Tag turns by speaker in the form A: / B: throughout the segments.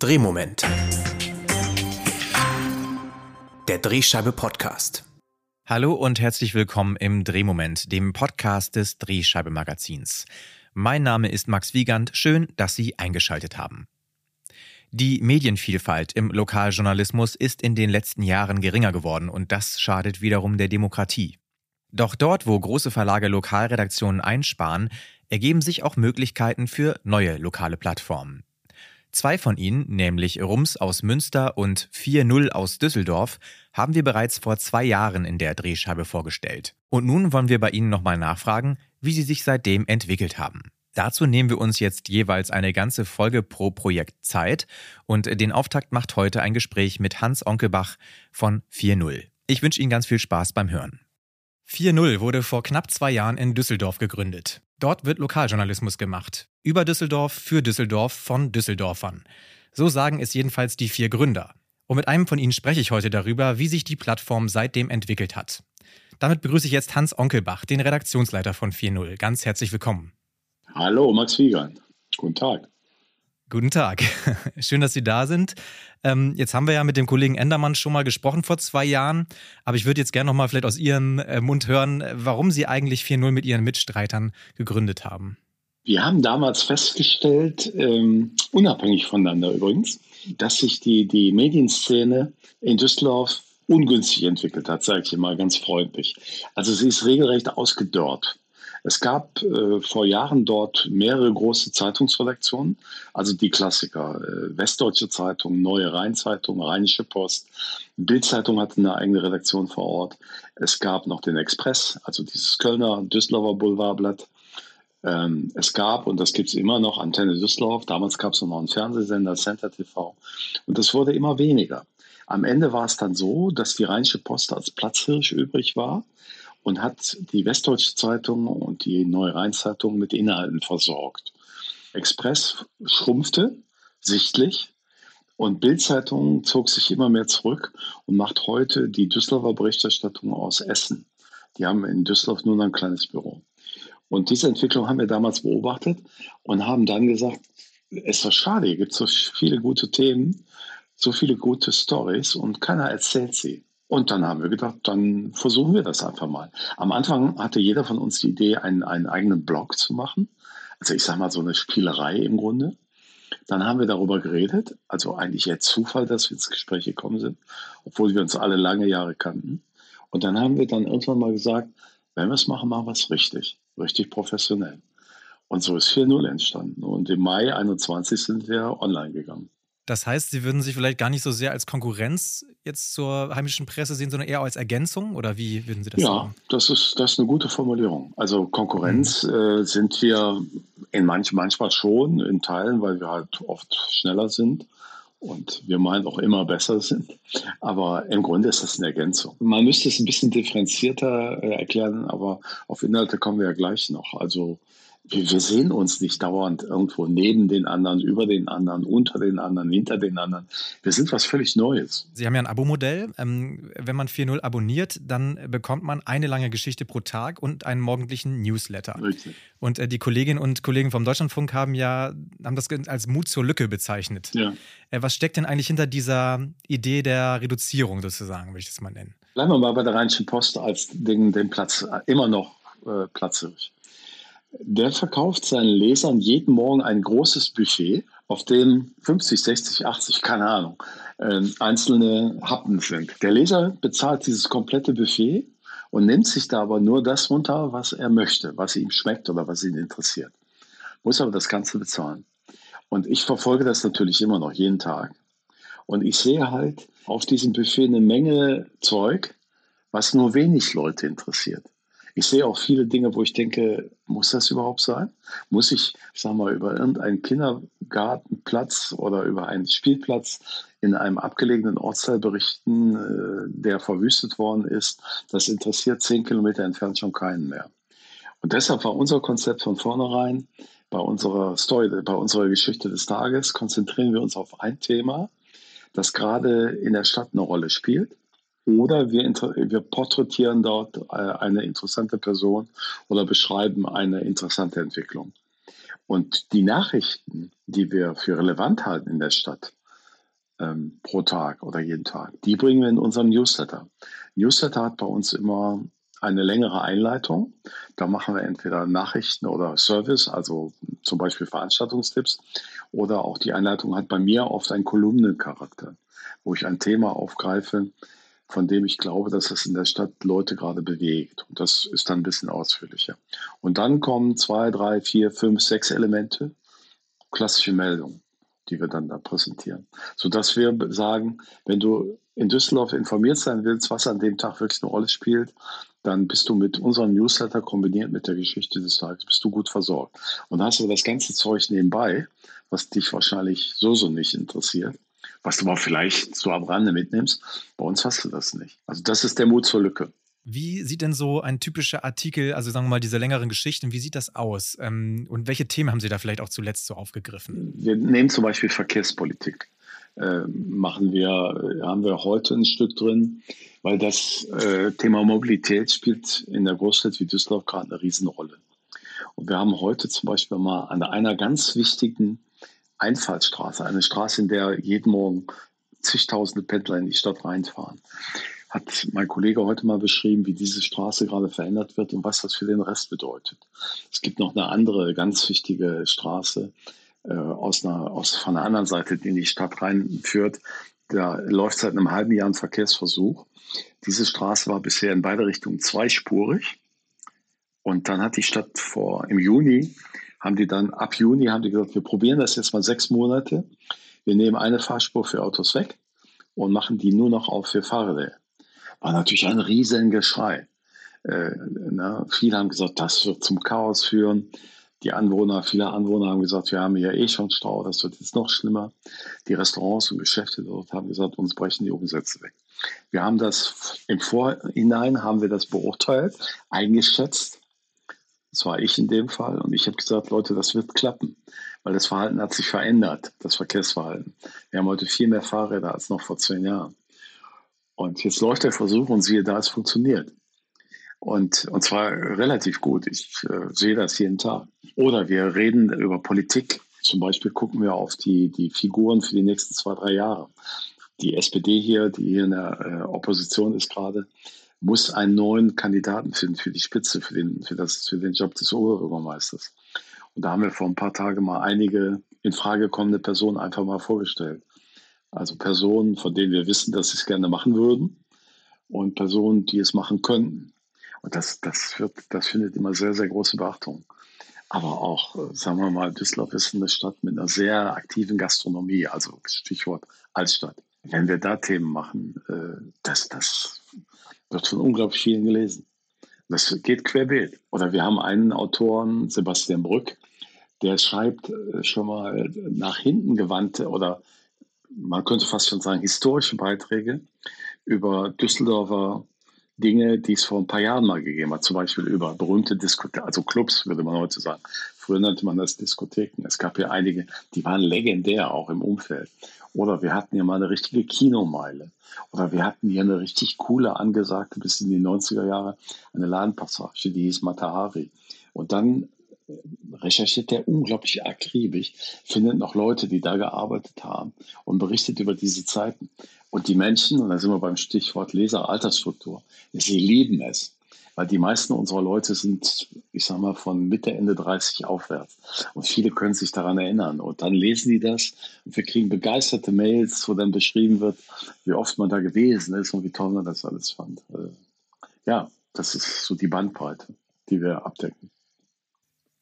A: Drehmoment. Der Drehscheibe Podcast.
B: Hallo und herzlich willkommen im Drehmoment, dem Podcast des Drehscheibe Magazins. Mein Name ist Max Wiegand. Schön, dass Sie eingeschaltet haben. Die Medienvielfalt im Lokaljournalismus ist in den letzten Jahren geringer geworden und das schadet wiederum der Demokratie. Doch dort, wo große Verlage Lokalredaktionen einsparen, ergeben sich auch Möglichkeiten für neue lokale Plattformen. Zwei von ihnen, nämlich Rums aus Münster und 4.0 aus Düsseldorf, haben wir bereits vor zwei Jahren in der Drehscheibe vorgestellt. Und nun wollen wir bei Ihnen nochmal nachfragen, wie sie sich seitdem entwickelt haben. Dazu nehmen wir uns jetzt jeweils eine ganze Folge pro Projekt Zeit und den Auftakt macht heute ein Gespräch mit Hans Onkelbach von 4.0. Ich wünsche Ihnen ganz viel Spaß beim Hören. 4.0 wurde vor knapp zwei Jahren in Düsseldorf gegründet. Dort wird Lokaljournalismus gemacht. Über Düsseldorf, für Düsseldorf, von Düsseldorfern. So sagen es jedenfalls die vier Gründer. Und mit einem von ihnen spreche ich heute darüber, wie sich die Plattform seitdem entwickelt hat. Damit begrüße ich jetzt Hans Onkelbach, den Redaktionsleiter von 4.0. Ganz herzlich willkommen.
C: Hallo, Max Wiegand. Guten Tag.
B: Guten Tag. Schön, dass Sie da sind. Ähm, jetzt haben wir ja mit dem Kollegen Endermann schon mal gesprochen vor zwei Jahren, aber ich würde jetzt gerne noch mal vielleicht aus Ihrem äh, Mund hören, warum Sie eigentlich 4.0 mit Ihren Mitstreitern gegründet haben.
C: Wir haben damals festgestellt, ähm, unabhängig voneinander übrigens, dass sich die, die Medienszene in Düsseldorf ungünstig entwickelt hat, sage ich immer ganz freundlich. Also sie ist regelrecht ausgedörrt. Es gab äh, vor Jahren dort mehrere große Zeitungsredaktionen, also die Klassiker, äh, Westdeutsche Zeitung, Neue Rheinzeitung, Rheinische Post, Bildzeitung hatte eine eigene Redaktion vor Ort. Es gab noch den Express, also dieses Kölner Düsseldorfer Boulevardblatt. Ähm, es gab, und das gibt es immer noch, Antenne Düsseldorf. Damals gab es noch einen Fernsehsender, Center TV. Und das wurde immer weniger. Am Ende war es dann so, dass die Rheinische Post als Platzhirsch übrig war und hat die Westdeutsche Zeitung und die Neue Rheinzeitung mit Inhalten versorgt. Express schrumpfte sichtlich und Bildzeitung zog sich immer mehr zurück und macht heute die Düsseldorfer Berichterstattung aus Essen. Die haben in Düsseldorf nur noch ein kleines Büro. Und diese Entwicklung haben wir damals beobachtet und haben dann gesagt, es ist doch schade, hier gibt so viele gute Themen, so viele gute Stories und keiner erzählt sie. Und dann haben wir gedacht, dann versuchen wir das einfach mal. Am Anfang hatte jeder von uns die Idee, einen, einen eigenen Blog zu machen. Also ich sage mal so eine Spielerei im Grunde. Dann haben wir darüber geredet, also eigentlich eher Zufall, dass wir ins Gespräch gekommen sind, obwohl wir uns alle lange Jahre kannten. Und dann haben wir dann irgendwann mal gesagt, wenn wir es machen, machen wir es richtig, richtig professionell. Und so ist 4.0 entstanden. Und im Mai 21 sind wir online gegangen.
B: Das heißt, Sie würden sich vielleicht gar nicht so sehr als Konkurrenz jetzt zur heimischen Presse sehen, sondern eher als Ergänzung? Oder wie würden Sie das
C: ja,
B: sagen?
C: Ja, das ist, das ist eine gute Formulierung. Also Konkurrenz mhm. äh, sind wir in manch, manchmal schon in Teilen, weil wir halt oft schneller sind und wir meinen auch immer besser sind. Aber im Grunde ist das eine Ergänzung. Man müsste es ein bisschen differenzierter äh, erklären, aber auf Inhalte kommen wir ja gleich noch. Also wir sehen uns nicht dauernd irgendwo neben den anderen, über den anderen, unter den anderen, hinter den anderen. Wir sind was völlig Neues.
B: Sie haben ja ein Abo-Modell. Ähm, wenn man 4.0 abonniert, dann bekommt man eine lange Geschichte pro Tag und einen morgendlichen Newsletter. Richtig. Und äh, die Kolleginnen und Kollegen vom Deutschlandfunk haben ja haben das als Mut zur Lücke bezeichnet. Ja. Äh, was steckt denn eigentlich hinter dieser Idee der Reduzierung sozusagen, würde ich das mal nennen?
C: Bleiben wir mal bei der Rheinischen Post als den, den Platz immer noch äh, platzhirsch. Der verkauft seinen Lesern jeden Morgen ein großes Buffet, auf dem 50, 60, 80, keine Ahnung, äh, einzelne Happen sind. Der Leser bezahlt dieses komplette Buffet und nimmt sich da aber nur das runter, was er möchte, was ihm schmeckt oder was ihn interessiert. Muss aber das Ganze bezahlen. Und ich verfolge das natürlich immer noch jeden Tag. Und ich sehe halt auf diesem Buffet eine Menge Zeug, was nur wenig Leute interessiert. Ich sehe auch viele Dinge, wo ich denke, muss das überhaupt sein? Muss ich, ich sag mal, über irgendeinen Kindergartenplatz oder über einen Spielplatz in einem abgelegenen Ortsteil berichten, äh, der verwüstet worden ist? Das interessiert zehn Kilometer entfernt schon keinen mehr. Und deshalb war unser Konzept von vornherein, bei unserer Story, bei unserer Geschichte des Tages, konzentrieren wir uns auf ein Thema, das gerade in der Stadt eine Rolle spielt oder wir, wir porträtieren dort äh, eine interessante Person oder beschreiben eine interessante Entwicklung. Und die Nachrichten, die wir für relevant halten in der Stadt, ähm, pro Tag oder jeden Tag. Die bringen wir in unseren Newsletter. Newsletter hat bei uns immer eine längere Einleitung. Da machen wir entweder Nachrichten oder Service, also zum Beispiel Veranstaltungstipps. Oder auch die Einleitung hat bei mir oft einen Kolumnencharakter, wo ich ein Thema aufgreife, von dem ich glaube, dass es in der Stadt Leute gerade bewegt. Und das ist dann ein bisschen ausführlicher. Und dann kommen zwei, drei, vier, fünf, sechs Elemente, klassische Meldungen, die wir dann da präsentieren. Sodass wir sagen, wenn du in Düsseldorf informiert sein willst, was an dem Tag wirklich eine Rolle spielt, dann bist du mit unserem Newsletter kombiniert mit der Geschichte des Tages, bist du gut versorgt. Und hast du das ganze Zeug nebenbei, was dich wahrscheinlich so so nicht interessiert, was du aber vielleicht so am Rande mitnimmst. Bei uns hast du das nicht. Also das ist der Mut zur Lücke.
B: Wie sieht denn so ein typischer Artikel, also sagen wir mal diese längeren Geschichten, wie sieht das aus? Ähm, und welche Themen haben Sie da vielleicht auch zuletzt so aufgegriffen?
C: Wir nehmen zum Beispiel Verkehrspolitik. Äh, machen wir, haben wir heute ein Stück drin, weil das äh, Thema Mobilität spielt in der Großstadt wie Düsseldorf gerade eine Riesenrolle. Und wir haben heute zum Beispiel mal an einer ganz wichtigen Einfallsstraße, eine Straße, in der jeden Morgen zigtausende Pendler in die Stadt reinfahren, hat mein Kollege heute mal beschrieben, wie diese Straße gerade verändert wird und was das für den Rest bedeutet. Es gibt noch eine andere ganz wichtige Straße, äh, aus einer, aus, von der anderen Seite, die in die Stadt reinführt. Da läuft seit einem halben Jahr ein Verkehrsversuch. Diese Straße war bisher in beide Richtungen zweispurig. Und dann hat die Stadt vor, im Juni, haben die dann, ab Juni haben die gesagt, wir probieren das jetzt mal sechs Monate. Wir nehmen eine Fahrspur für Autos weg und machen die nur noch auf für Fahrräder. War natürlich ein riesen Geschrei. Äh, na, viele haben gesagt, das wird zum Chaos führen. Die Anwohner, viele Anwohner haben gesagt, wir haben hier eh schon Stau, das wird jetzt noch schlimmer. Die Restaurants und Geschäfte dort haben gesagt, uns brechen die Umsätze weg. Wir haben das im Vorhinein haben wir das beurteilt, eingeschätzt. Das war ich in dem Fall. Und ich habe gesagt, Leute, das wird klappen, weil das Verhalten hat sich verändert, das Verkehrsverhalten. Wir haben heute viel mehr Fahrräder als noch vor zehn Jahren. Und jetzt läuft der Versuch und siehe da, es funktioniert. Und, und zwar relativ gut. Ich äh, sehe das jeden Tag. Oder wir reden über Politik. Zum Beispiel gucken wir auf die, die Figuren für die nächsten zwei, drei Jahre. Die SPD hier, die hier in der äh, Opposition ist gerade, muss einen neuen Kandidaten finden für die Spitze, für den, für das, für den Job des Oberbürgermeisters. Und da haben wir vor ein paar Tagen mal einige in Frage kommende Personen einfach mal vorgestellt. Also Personen, von denen wir wissen, dass sie es gerne machen würden und Personen, die es machen könnten. Und das, das, wird, das findet immer sehr, sehr große Beachtung. Aber auch, äh, sagen wir mal, Düsseldorf ist eine Stadt mit einer sehr aktiven Gastronomie, also Stichwort Altstadt. Wenn wir da Themen machen, äh, das, das wird von unglaublich vielen gelesen. Das geht querbeet. Oder wir haben einen Autoren, Sebastian Brück, der schreibt äh, schon mal nach hinten gewandte oder man könnte fast schon sagen historische Beiträge über Düsseldorfer Dinge, die es vor ein paar Jahren mal gegeben hat, zum Beispiel über berühmte Diskotheken, also Clubs, würde man heute sagen. Früher nannte man das Diskotheken. Es gab ja einige, die waren legendär auch im Umfeld. Oder wir hatten ja mal eine richtige Kinomeile. Oder wir hatten hier eine richtig coole, angesagte, bis in die 90er Jahre, eine Ladenpassage, die hieß Matahari. Und dann äh, recherchiert der unglaublich akribisch, findet noch Leute, die da gearbeitet haben und berichtet über diese Zeiten. Und die Menschen, und da sind wir beim Stichwort Leser-Altersstruktur, sie lieben es. Weil die meisten unserer Leute sind, ich sag mal, von Mitte, Ende 30 aufwärts. Und viele können sich daran erinnern. Und dann lesen die das und wir kriegen begeisterte Mails, wo dann beschrieben wird, wie oft man da gewesen ist und wie toll man das alles fand. Äh, ja, das ist so die Bandbreite, die wir abdecken.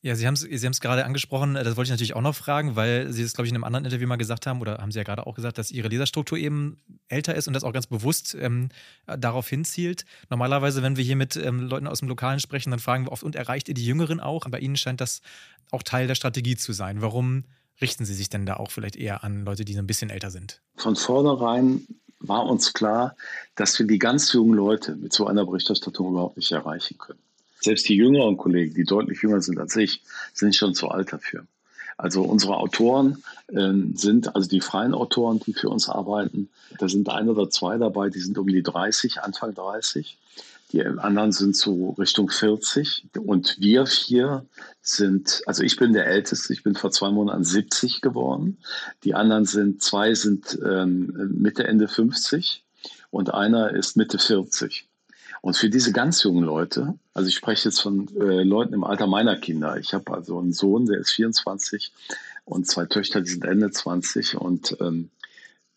B: Ja, Sie haben es Sie gerade angesprochen, das wollte ich natürlich auch noch fragen, weil Sie es, glaube ich, in einem anderen Interview mal gesagt haben, oder haben Sie ja gerade auch gesagt, dass Ihre Leserstruktur eben älter ist und das auch ganz bewusst ähm, darauf hinzielt. Normalerweise, wenn wir hier mit ähm, Leuten aus dem Lokalen sprechen, dann fragen wir oft, und erreicht ihr die Jüngeren auch? Bei Ihnen scheint das auch Teil der Strategie zu sein. Warum richten Sie sich denn da auch vielleicht eher an Leute, die so ein bisschen älter sind?
C: Von vornherein war uns klar, dass wir die ganz jungen Leute mit so einer Berichterstattung überhaupt nicht erreichen können. Selbst die jüngeren Kollegen, die deutlich jünger sind als ich, sind schon zu alt dafür. Also unsere Autoren äh, sind, also die freien Autoren, die für uns arbeiten, da sind ein oder zwei dabei, die sind um die 30, Anfang 30. Die anderen sind so Richtung 40 und wir vier sind, also ich bin der Älteste, ich bin vor zwei Monaten 70 geworden. Die anderen sind, zwei sind ähm, Mitte, Ende 50 und einer ist Mitte 40. Und für diese ganz jungen Leute, also ich spreche jetzt von äh, Leuten im Alter meiner Kinder. Ich habe also einen Sohn, der ist 24 und zwei Töchter, die sind Ende 20 und ähm,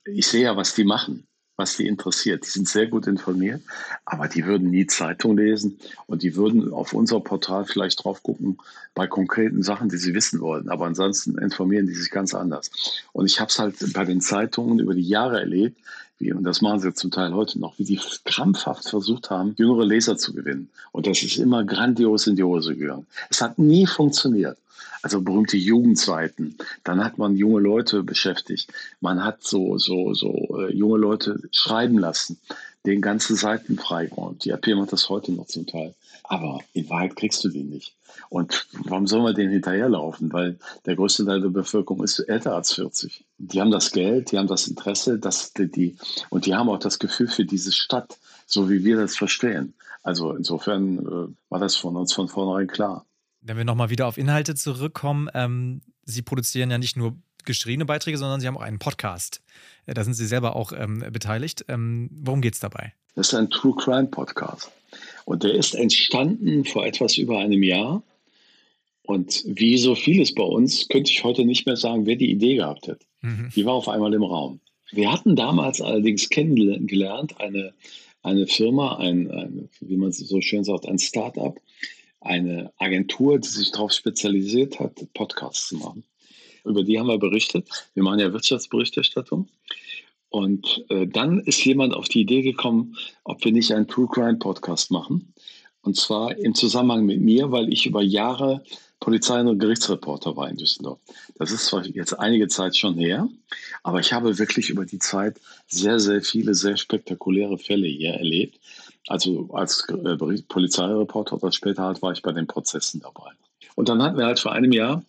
C: ich sehe ja, was die machen was die interessiert. Die sind sehr gut informiert, aber die würden nie Zeitung lesen und die würden auf unser Portal vielleicht drauf gucken bei konkreten Sachen, die sie wissen wollen. Aber ansonsten informieren die sich ganz anders. Und ich habe es halt bei den Zeitungen über die Jahre erlebt, wie, und das machen sie zum Teil heute noch, wie die krampfhaft versucht haben, jüngere Leser zu gewinnen. Und das ist immer grandios in die Hose gegangen. Es hat nie funktioniert also berühmte Jugendzeiten. Dann hat man junge Leute beschäftigt. Man hat so, so, so äh, junge Leute schreiben lassen, den ganzen Seiten freigeräumt. Die AP macht das heute noch zum Teil. Aber in Wahrheit kriegst du den nicht. Und warum soll man den hinterherlaufen? Weil der größte Teil der Bevölkerung ist älter als 40. Die haben das Geld, die haben das Interesse, dass die, die, und die haben auch das Gefühl für diese Stadt, so wie wir das verstehen. Also insofern äh, war das von uns von vornherein klar.
B: Wenn wir nochmal wieder auf Inhalte zurückkommen, ähm, Sie produzieren ja nicht nur geschriebene Beiträge, sondern Sie haben auch einen Podcast. Äh, da sind Sie selber auch ähm, beteiligt. Ähm, worum geht es dabei?
C: Das ist ein True Crime Podcast. Und der ist entstanden vor etwas über einem Jahr. Und wie so vieles bei uns, könnte ich heute nicht mehr sagen, wer die Idee gehabt hat. Mhm. Die war auf einmal im Raum. Wir hatten damals allerdings kennengelernt, eine, eine Firma, ein, ein, wie man so schön sagt, ein Start-up, eine Agentur, die sich darauf spezialisiert hat, Podcasts zu machen. Über die haben wir berichtet. Wir machen ja Wirtschaftsberichterstattung. Und äh, dann ist jemand auf die Idee gekommen, ob wir nicht einen True Crime Podcast machen. Und zwar im Zusammenhang mit mir, weil ich über Jahre Polizei- und Gerichtsreporter war in Düsseldorf. Das ist zwar jetzt einige Zeit schon her, aber ich habe wirklich über die Zeit sehr, sehr viele, sehr spektakuläre Fälle hier erlebt. Also als äh, Polizeireporter oder später halt war ich bei den Prozessen dabei. Und dann hatten wir halt vor einem Jahr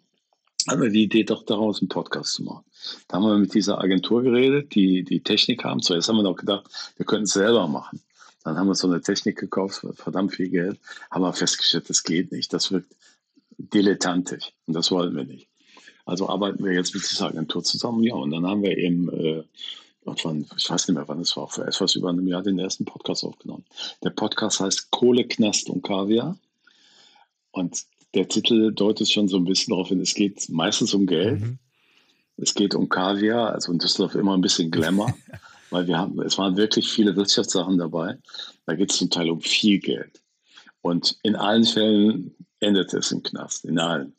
C: hatten wir die Idee, doch daraus einen Podcast zu machen. Da haben wir mit dieser Agentur geredet, die die Technik haben. Zuerst haben wir noch gedacht, wir könnten es selber machen. Dann haben wir so eine Technik gekauft, verdammt viel Geld, haben wir festgestellt, das geht nicht. Das wirkt dilettantisch und das wollten wir nicht. Also arbeiten wir jetzt mit dieser Agentur zusammen. Ja, und dann haben wir eben äh, ich weiß nicht mehr, wann es war, vor etwas über einem Jahr den ersten Podcast aufgenommen. Der Podcast heißt Kohle, Knast und Kaviar. Und der Titel deutet schon so ein bisschen darauf hin, es geht meistens um Geld. Mhm. Es geht um Kaviar, also in Düsseldorf immer ein bisschen Glamour, weil wir haben, es waren wirklich viele Wirtschaftssachen dabei. Da geht es zum Teil um viel Geld. Und in allen Fällen endet es im Knast, in allen.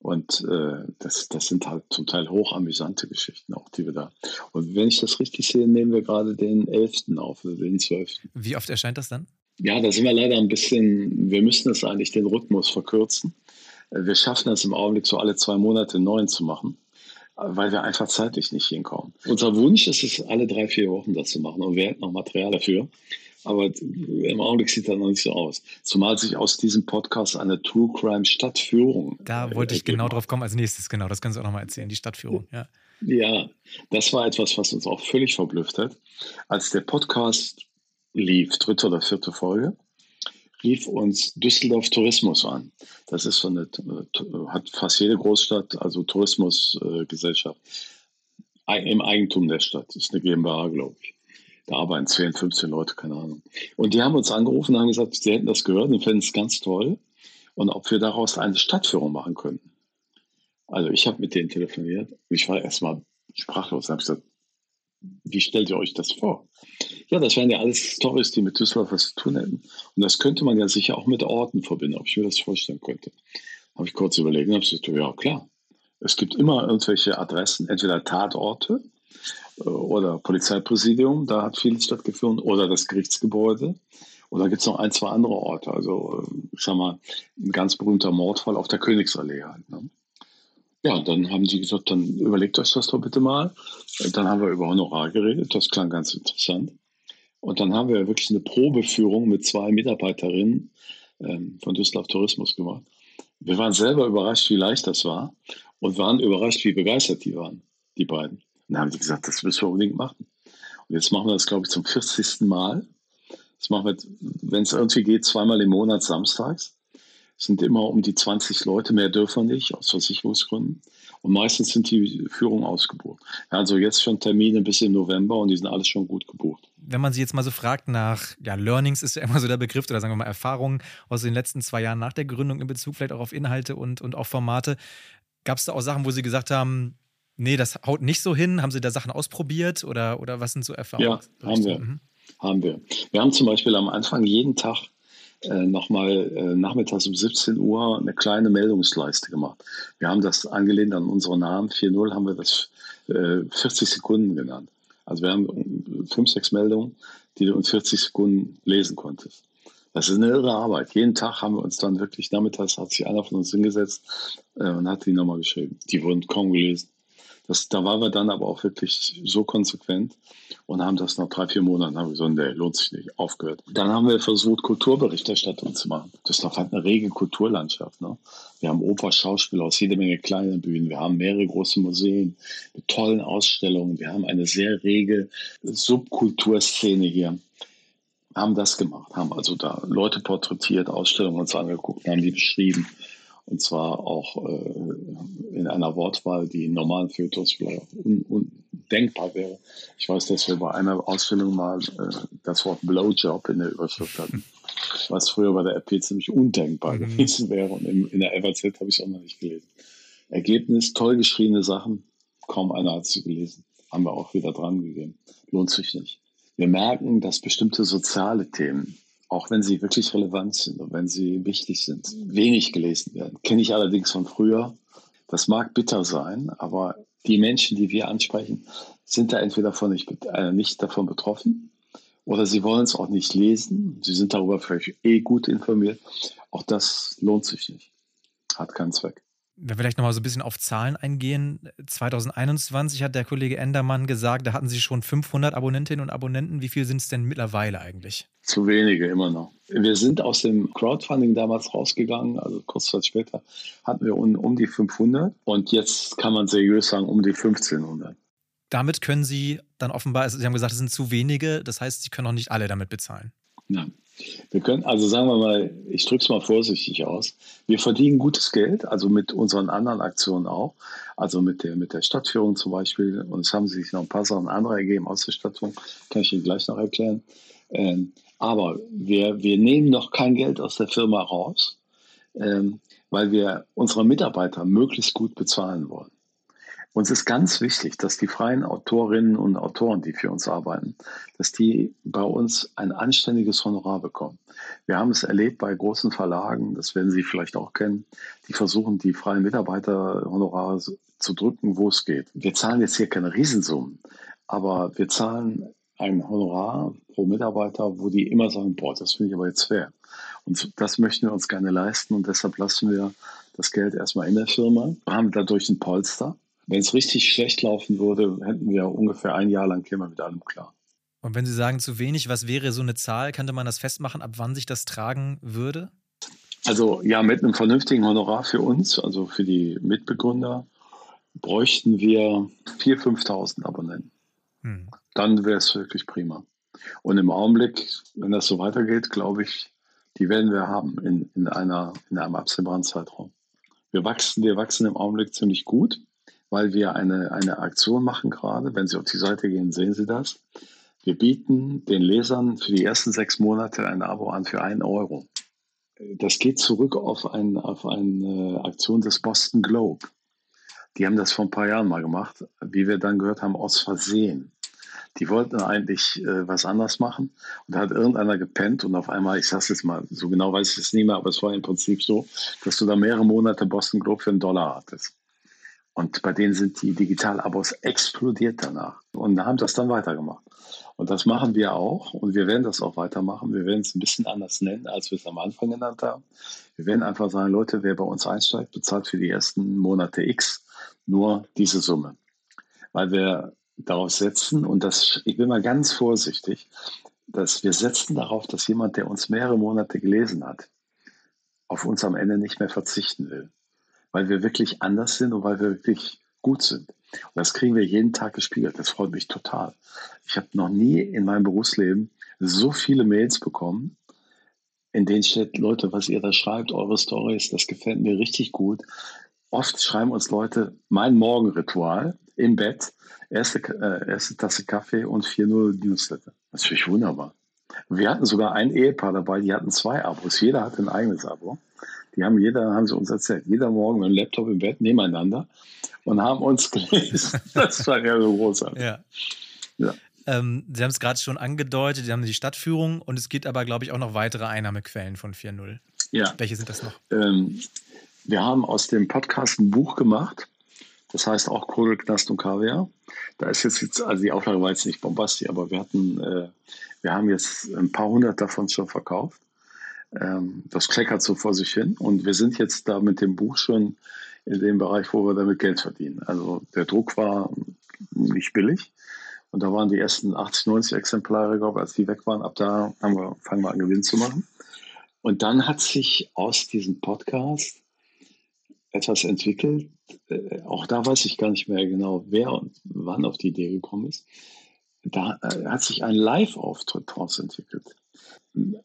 C: Und äh, das, das sind halt zum Teil hochamüsante Geschichten auch, die wir da. Und wenn ich das richtig sehe, nehmen wir gerade den 11. auf, oder den 12.
B: Wie oft erscheint das dann?
C: Ja, da sind wir leider ein bisschen, wir müssen das eigentlich den Rhythmus verkürzen. Wir schaffen es im Augenblick so alle zwei Monate neuen zu machen, weil wir einfach zeitlich nicht hinkommen. Unser Wunsch ist es, alle drei, vier Wochen das zu machen und wir hätten noch Material dafür. Aber im Augenblick sieht das noch nicht so aus. Zumal sich aus diesem Podcast eine True Crime Stadtführung.
B: Da wollte ich genau drauf kommen als nächstes, genau. Das können Sie auch nochmal erzählen, die Stadtführung. Ja.
C: ja, das war etwas, was uns auch völlig verblüfft hat. Als der Podcast lief, dritte oder vierte Folge, rief uns Düsseldorf Tourismus an. Das ist so eine, hat fast jede Großstadt, also Tourismusgesellschaft, im Eigentum der Stadt. Das ist eine GmbH, glaube ich. Da arbeiten 10, 15 Leute, keine Ahnung. Und die haben uns angerufen und haben gesagt, sie hätten das gehört und fänden es ganz toll. Und ob wir daraus eine Stadtführung machen könnten. Also ich habe mit denen telefoniert. Ich war erstmal sprachlos. Ich habe gesagt, wie stellt ihr euch das vor? Ja, das wären ja alles Stories, die mit Düsseldorf was zu tun hätten. Und das könnte man ja sicher auch mit Orten verbinden, ob ich mir das vorstellen könnte. Habe ich kurz überlegt und habe gesagt, ja klar. Es gibt immer irgendwelche Adressen, entweder Tatorte oder Polizeipräsidium, da hat vieles stattgefunden, oder das Gerichtsgebäude. Und da gibt es noch ein, zwei andere Orte. Also, äh, ich sag mal, ein ganz berühmter Mordfall auf der Königsallee halt. Ne? Ja, dann haben sie gesagt, dann überlegt euch das doch bitte mal. Dann haben wir über Honorar geredet, das klang ganz interessant. Und dann haben wir wirklich eine Probeführung mit zwei Mitarbeiterinnen ähm, von Düsseldorf Tourismus gemacht. Wir waren selber überrascht, wie leicht das war und waren überrascht, wie begeistert die waren, die beiden. Dann haben sie gesagt, das müssen wir unbedingt machen. Und jetzt machen wir das, glaube ich, zum 40. Mal. Das machen wir, wenn es irgendwie geht, zweimal im Monat samstags. Es sind immer um die 20 Leute, mehr dürfen wir nicht, aus Versicherungsgründen. Und meistens sind die Führungen ausgebucht. Also jetzt schon Termine bis im November und die sind alles schon gut gebucht.
B: Wenn man sie jetzt mal so fragt nach, ja, Learnings ist ja immer so der Begriff, oder sagen wir mal Erfahrungen aus den letzten zwei Jahren nach der Gründung in Bezug vielleicht auch auf Inhalte und, und auch Formate. Gab es da auch Sachen, wo Sie gesagt haben, nee, das haut nicht so hin? Haben Sie da Sachen ausprobiert oder, oder was sind so Erfahrungen?
C: Ja, haben wir. Mhm. Haben wir. Wir haben zum Beispiel am Anfang jeden Tag äh, nochmal äh, nachmittags um 17 Uhr eine kleine Meldungsleiste gemacht. Wir haben das angelehnt an unseren Namen. 4.0 haben wir das äh, 40 Sekunden genannt. Also wir haben fünf, sechs Meldungen, die du in 40 Sekunden lesen konntest. Das ist eine irre Arbeit. Jeden Tag haben wir uns dann wirklich nachmittags, hat sich einer von uns hingesetzt äh, und hat die nochmal geschrieben. Die wurden kaum gelesen. Das, da waren wir dann aber auch wirklich so konsequent und haben das nach drei, vier Monaten haben gesagt, nee, lohnt sich nicht, aufgehört. Dann haben wir versucht, Kulturberichterstattung zu machen. Das ist halt eine rege Kulturlandschaft. Ne? Wir haben Oper, Schauspieler aus jede Menge kleinen Bühnen. Wir haben mehrere große Museen mit tollen Ausstellungen. Wir haben eine sehr rege Subkulturszene hier haben das gemacht, haben also da Leute porträtiert, Ausstellungen uns angeguckt, haben die beschrieben. Und zwar auch äh, in einer Wortwahl, die in normalen Fotos vielleicht un undenkbar wäre. Ich weiß, dass wir bei einer Ausstellung mal äh, das Wort Blowjob in der Überschrift hatten, was früher bei der RP ziemlich undenkbar mhm. gewesen wäre. Und in, in der FAZ habe ich es auch noch nicht gelesen. Ergebnis, toll geschriebene Sachen, kaum einer hat sie gelesen. Haben wir auch wieder dran gegeben. Lohnt sich nicht. Wir merken, dass bestimmte soziale Themen auch wenn sie wirklich relevant sind und wenn sie wichtig sind, wenig gelesen werden. Kenne ich allerdings von früher. Das mag bitter sein, aber die Menschen, die wir ansprechen, sind da entweder von nicht, äh, nicht davon betroffen oder sie wollen es auch nicht lesen. Sie sind darüber vielleicht eh gut informiert. Auch das lohnt sich nicht. Hat keinen Zweck.
B: Wenn wir vielleicht nochmal so ein bisschen auf Zahlen eingehen. 2021 hat der Kollege Endermann gesagt, da hatten Sie schon 500 Abonnentinnen und Abonnenten. Wie viel sind es denn mittlerweile eigentlich?
C: Zu wenige immer noch. Wir sind aus dem Crowdfunding damals rausgegangen, also kurz Zeit später hatten wir um, um die 500 und jetzt kann man seriös sagen um die 1500.
B: Damit können Sie dann offenbar, also Sie haben gesagt, es sind zu wenige, das heißt, Sie können auch nicht alle damit bezahlen.
C: Nein. Wir können, also sagen wir mal, ich drücke es mal vorsichtig aus. Wir verdienen gutes Geld, also mit unseren anderen Aktionen auch. Also mit der, mit der Stadtführung zum Beispiel. Und es haben sich noch ein paar Sachen andere ergeben aus der Stadtführung. Kann ich Ihnen gleich noch erklären. Ähm, aber wir, wir nehmen noch kein Geld aus der Firma raus, ähm, weil wir unsere Mitarbeiter möglichst gut bezahlen wollen. Uns ist ganz wichtig, dass die freien Autorinnen und Autoren, die für uns arbeiten, dass die bei uns ein anständiges Honorar bekommen. Wir haben es erlebt bei großen Verlagen, das werden Sie vielleicht auch kennen, die versuchen, die freien Mitarbeiterhonorare zu drücken, wo es geht. Wir zahlen jetzt hier keine Riesensummen, aber wir zahlen ein Honorar pro Mitarbeiter, wo die immer sagen, boah, das finde ich aber jetzt fair. Und das möchten wir uns gerne leisten und deshalb lassen wir das Geld erstmal in der Firma, haben dadurch ein Polster wenn es richtig schlecht laufen würde, hätten wir ungefähr ein Jahr lang käme mit allem klar.
B: Und wenn Sie sagen zu wenig, was wäre so eine Zahl? Könnte man das festmachen, ab wann sich das tragen würde?
C: Also ja, mit einem vernünftigen Honorar für uns, also für die Mitbegründer, bräuchten wir 4.000, 5.000 Abonnenten. Hm. Dann wäre es wirklich prima. Und im Augenblick, wenn das so weitergeht, glaube ich, die werden wir haben in, in, einer, in einem absehbaren Zeitraum. Wir wachsen, wir wachsen im Augenblick ziemlich gut weil wir eine, eine Aktion machen gerade. Wenn Sie auf die Seite gehen, sehen Sie das. Wir bieten den Lesern für die ersten sechs Monate ein Abo an für einen Euro. Das geht zurück auf, ein, auf eine Aktion des Boston Globe. Die haben das vor ein paar Jahren mal gemacht, wie wir dann gehört haben, aus Versehen. Die wollten eigentlich äh, was anders machen und da hat irgendeiner gepennt und auf einmal, ich sag's jetzt mal, so genau weiß ich es nie mehr, aber es war im Prinzip so, dass du da mehrere Monate Boston Globe für einen Dollar hattest. Und bei denen sind die Digitalabos explodiert danach und haben das dann weitergemacht. Und das machen wir auch und wir werden das auch weitermachen. Wir werden es ein bisschen anders nennen, als wir es am Anfang genannt haben. Wir werden einfach sagen, Leute, wer bei uns einsteigt, bezahlt für die ersten Monate X nur diese Summe. Weil wir darauf setzen, und das, ich bin mal ganz vorsichtig, dass wir setzen darauf, dass jemand, der uns mehrere Monate gelesen hat, auf uns am Ende nicht mehr verzichten will weil wir wirklich anders sind und weil wir wirklich gut sind. Und das kriegen wir jeden Tag gespiegelt. Das freut mich total. Ich habe noch nie in meinem Berufsleben so viele Mails bekommen, in denen steht, Leute, was ihr da schreibt, eure Stories, das gefällt mir richtig gut. Oft schreiben uns Leute mein Morgenritual im Bett, erste, äh, erste Tasse Kaffee und 4.0 Newsletter. Das finde ich wunderbar. Wir hatten sogar ein Ehepaar dabei, die hatten zwei Abos. Jeder hatte ein eigenes Abo. Die haben jeder, haben sie uns erzählt, jeder Morgen mit dem Laptop im Bett nebeneinander und haben uns gelesen. Das war ja so großartig.
B: Ja. ja. Ähm, sie haben es gerade schon angedeutet, Sie haben die Stadtführung und es gibt aber, glaube ich, auch noch weitere Einnahmequellen von 4.0. Ja. Welche sind das noch?
C: Ähm, wir haben aus dem Podcast ein Buch gemacht. Das heißt auch Kohle, Knast und Kaviar. Da ist jetzt, jetzt also die Auflage war jetzt nicht bombastisch, aber wir hatten, äh, wir haben jetzt ein paar hundert davon schon verkauft. Ähm, das kleckert so vor sich hin und wir sind jetzt da mit dem Buch schon in dem Bereich, wo wir damit Geld verdienen. Also der Druck war nicht billig. Und da waren die ersten 80, 90 Exemplare, glaube ich, als die weg waren. Ab da haben wir, fangen wir an, Gewinn zu machen. Und dann hat sich aus diesem Podcast etwas entwickelt. Äh, auch da weiß ich gar nicht mehr genau, wer und wann auf die Idee gekommen ist. Da äh, hat sich ein Live-Auftritt daraus entwickelt.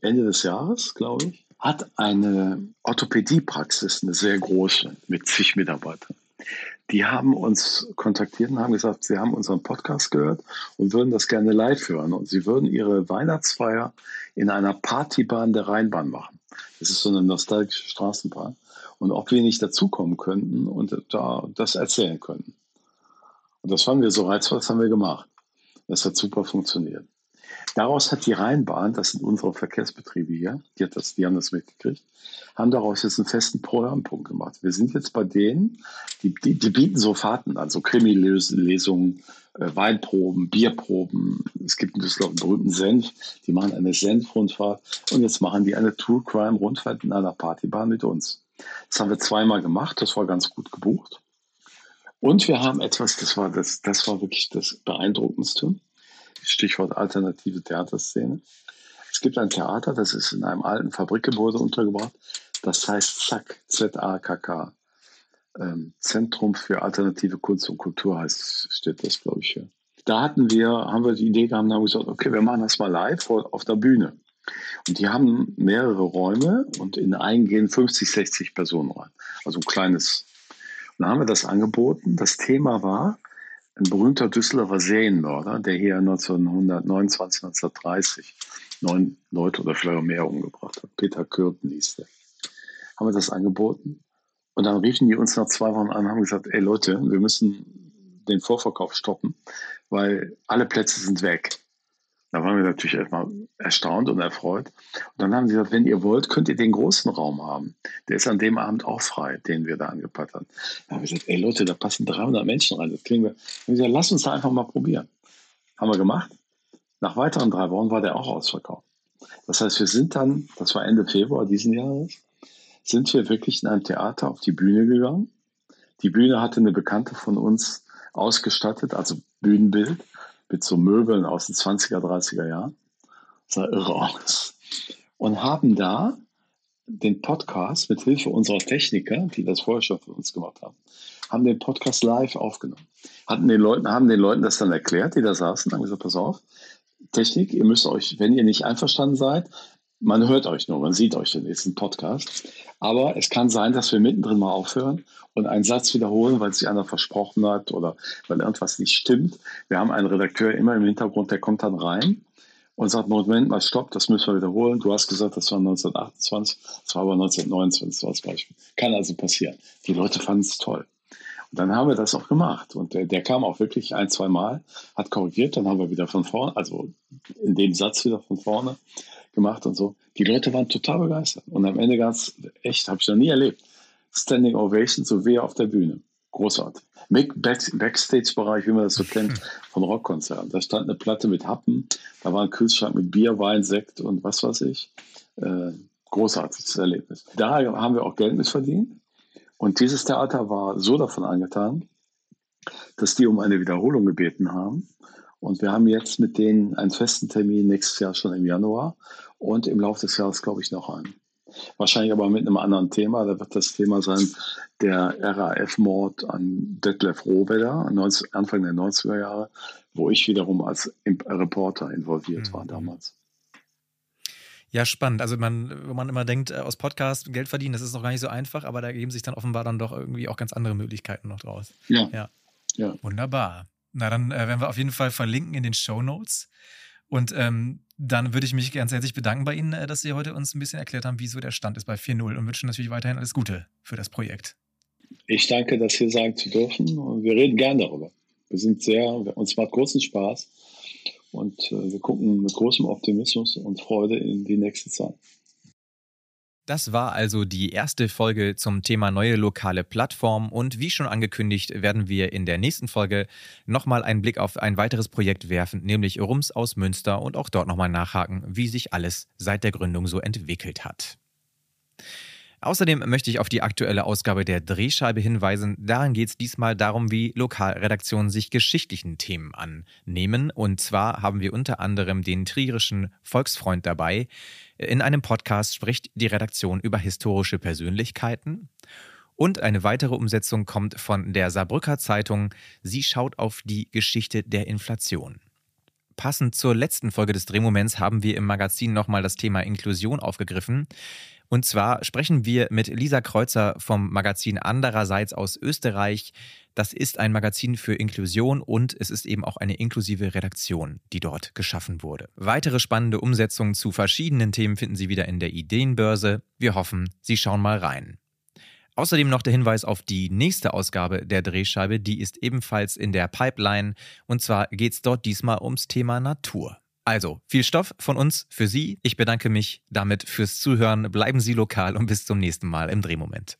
C: Ende des Jahres, glaube ich, hat eine Orthopädiepraxis, eine sehr große, mit zig Mitarbeitern, die haben uns kontaktiert und haben gesagt, sie haben unseren Podcast gehört und würden das gerne live hören. Und sie würden ihre Weihnachtsfeier in einer Partybahn der Rheinbahn machen. Das ist so eine nostalgische Straßenbahn. Und ob wir nicht dazukommen könnten und da das erzählen könnten. Und das fanden wir so reizvoll, das haben wir gemacht. Das hat super funktioniert. Daraus hat die Rheinbahn, das sind unsere Verkehrsbetriebe hier, die, hat das, die haben das mitgekriegt, haben daraus jetzt einen festen Programmpunkt gemacht. Wir sind jetzt bei denen, die, die, die bieten so Fahrten an, so Krimi-Lesungen, äh, Weinproben, Bierproben. Es gibt in Düsseldorf einen berühmten Senf, die machen eine Senf-Rundfahrt und jetzt machen die eine True Crime-Rundfahrt in einer Partybahn mit uns. Das haben wir zweimal gemacht, das war ganz gut gebucht. Und wir haben etwas, das war, das, das war wirklich das Beeindruckendste. Stichwort alternative Theaterszene. Es gibt ein Theater, das ist in einem alten Fabrikgebäude untergebracht. Das heißt ZAK, Z-A-K-K. Ähm, Zentrum für alternative Kunst und Kultur heißt, steht das, glaube ich, hier. Da hatten wir, haben wir die Idee gehabt und haben gesagt, okay, wir machen das mal live auf der Bühne. Und die haben mehrere Räume und in einen gehen 50, 60 Personen rein. Also ein kleines. Und dann haben wir das angeboten. Das Thema war ein berühmter Düsseldorfer Serienmörder, der hier 1929, 1930 neun Leute oder vielleicht auch mehr umgebracht hat. Peter Kürten hieß der. Haben wir das angeboten. Und dann riefen die uns nach zwei Wochen an und haben gesagt, ey Leute, wir müssen den Vorverkauf stoppen, weil alle Plätze sind weg. Da waren wir natürlich erstmal erstaunt und erfreut. Und dann haben sie gesagt, wenn ihr wollt, könnt ihr den großen Raum haben. Der ist an dem Abend auch frei, den wir da angepackt haben. Da haben wir gesagt, ey Leute, da passen 300 Menschen rein. Das kriegen wir. Und gesagt, lass uns da einfach mal probieren. Haben wir gemacht. Nach weiteren drei Wochen war der auch ausverkauft. Das heißt, wir sind dann, das war Ende Februar diesen Jahres, sind wir wirklich in einem Theater auf die Bühne gegangen. Die Bühne hatte eine Bekannte von uns ausgestattet, also Bühnenbild mit so Möbeln aus den 20er, 30er Jahren. Das sah irre aus. Und haben da den Podcast mit Hilfe unserer Techniker, die das vorher schon für uns gemacht haben, haben den Podcast live aufgenommen. Hatten den Leuten, haben den Leuten das dann erklärt, die da saßen, haben gesagt, pass auf, Technik, ihr müsst euch, wenn ihr nicht einverstanden seid, man hört euch nur, man sieht euch den nächsten Podcast. Aber es kann sein, dass wir mittendrin mal aufhören und einen Satz wiederholen, weil sich einer versprochen hat oder weil irgendwas nicht stimmt. Wir haben einen Redakteur immer im Hintergrund, der kommt dann rein und sagt, Moment mal, stopp, das müssen wir wiederholen. Du hast gesagt, das war 1928, das war aber 1929, das war das Beispiel. Kann also passieren. Die Leute fanden es toll. Und dann haben wir das auch gemacht. Und der, der kam auch wirklich ein, zwei Mal, hat korrigiert, dann haben wir wieder von vorne, also in dem Satz wieder von vorne gemacht und so. Die Leute waren total begeistert. Und am Ende ganz echt, habe ich noch nie erlebt. Standing Ovation, so wie auf der Bühne. Großartig. Backstage-Bereich, wie man das so kennt, von Rockkonzerten. Da stand eine Platte mit Happen, da war ein Kühlschrank mit Bier, Wein, Sekt und was weiß ich. Äh, großartiges Erlebnis. Da haben wir auch Geld mit verdient. Und dieses Theater war so davon angetan, dass die um eine Wiederholung gebeten haben. Und wir haben jetzt mit denen einen festen Termin nächstes Jahr schon im Januar und im Laufe des Jahres, glaube ich, noch einen. Wahrscheinlich aber mit einem anderen Thema. Da wird das Thema sein, der RAF-Mord an Detlef Rohwedder, Anfang der 90er Jahre, wo ich wiederum als Reporter involviert war mhm. damals.
B: Ja, spannend. Also man, wenn man immer denkt, äh, aus Podcast Geld verdienen, das ist noch gar nicht so einfach, aber da ergeben sich dann offenbar dann doch irgendwie auch ganz andere Möglichkeiten noch draus.
C: Ja.
B: Ja.
C: ja.
B: Wunderbar. Na, dann äh, werden wir auf jeden Fall verlinken in den Show Notes. Und ähm, dann würde ich mich ganz herzlich bedanken bei Ihnen, äh, dass Sie heute uns ein bisschen erklärt haben, wie so der Stand ist bei 4.0 und wünschen natürlich weiterhin alles Gute für das Projekt.
C: Ich danke, das hier sagen zu dürfen. Und wir reden gern darüber. Wir sind sehr, uns macht großen Spaß. Und äh, wir gucken mit großem Optimismus und Freude in die nächste Zeit.
B: Das war also die erste Folge zum Thema neue lokale Plattform und wie schon angekündigt, werden wir in der nächsten Folge nochmal einen Blick auf ein weiteres Projekt werfen, nämlich Rums aus Münster und auch dort nochmal nachhaken, wie sich alles seit der Gründung so entwickelt hat. Außerdem möchte ich auf die aktuelle Ausgabe der Drehscheibe hinweisen. Darin geht es diesmal darum, wie Lokalredaktionen sich geschichtlichen Themen annehmen. Und zwar haben wir unter anderem den trierischen Volksfreund dabei. In einem Podcast spricht die Redaktion über historische Persönlichkeiten. Und eine weitere Umsetzung kommt von der Saarbrücker Zeitung. Sie schaut auf die Geschichte der Inflation. Passend zur letzten Folge des Drehmoments haben wir im Magazin nochmal das Thema Inklusion aufgegriffen. Und zwar sprechen wir mit Lisa Kreuzer vom Magazin Andererseits aus Österreich. Das ist ein Magazin für Inklusion und es ist eben auch eine inklusive Redaktion, die dort geschaffen wurde. Weitere spannende Umsetzungen zu verschiedenen Themen finden Sie wieder in der Ideenbörse. Wir hoffen, Sie schauen mal rein. Außerdem noch der Hinweis auf die nächste Ausgabe der Drehscheibe, die ist ebenfalls in der Pipeline und zwar geht es dort diesmal ums Thema Natur. Also, viel Stoff von uns für Sie. Ich bedanke mich damit fürs Zuhören. Bleiben Sie lokal und bis zum nächsten Mal im Drehmoment.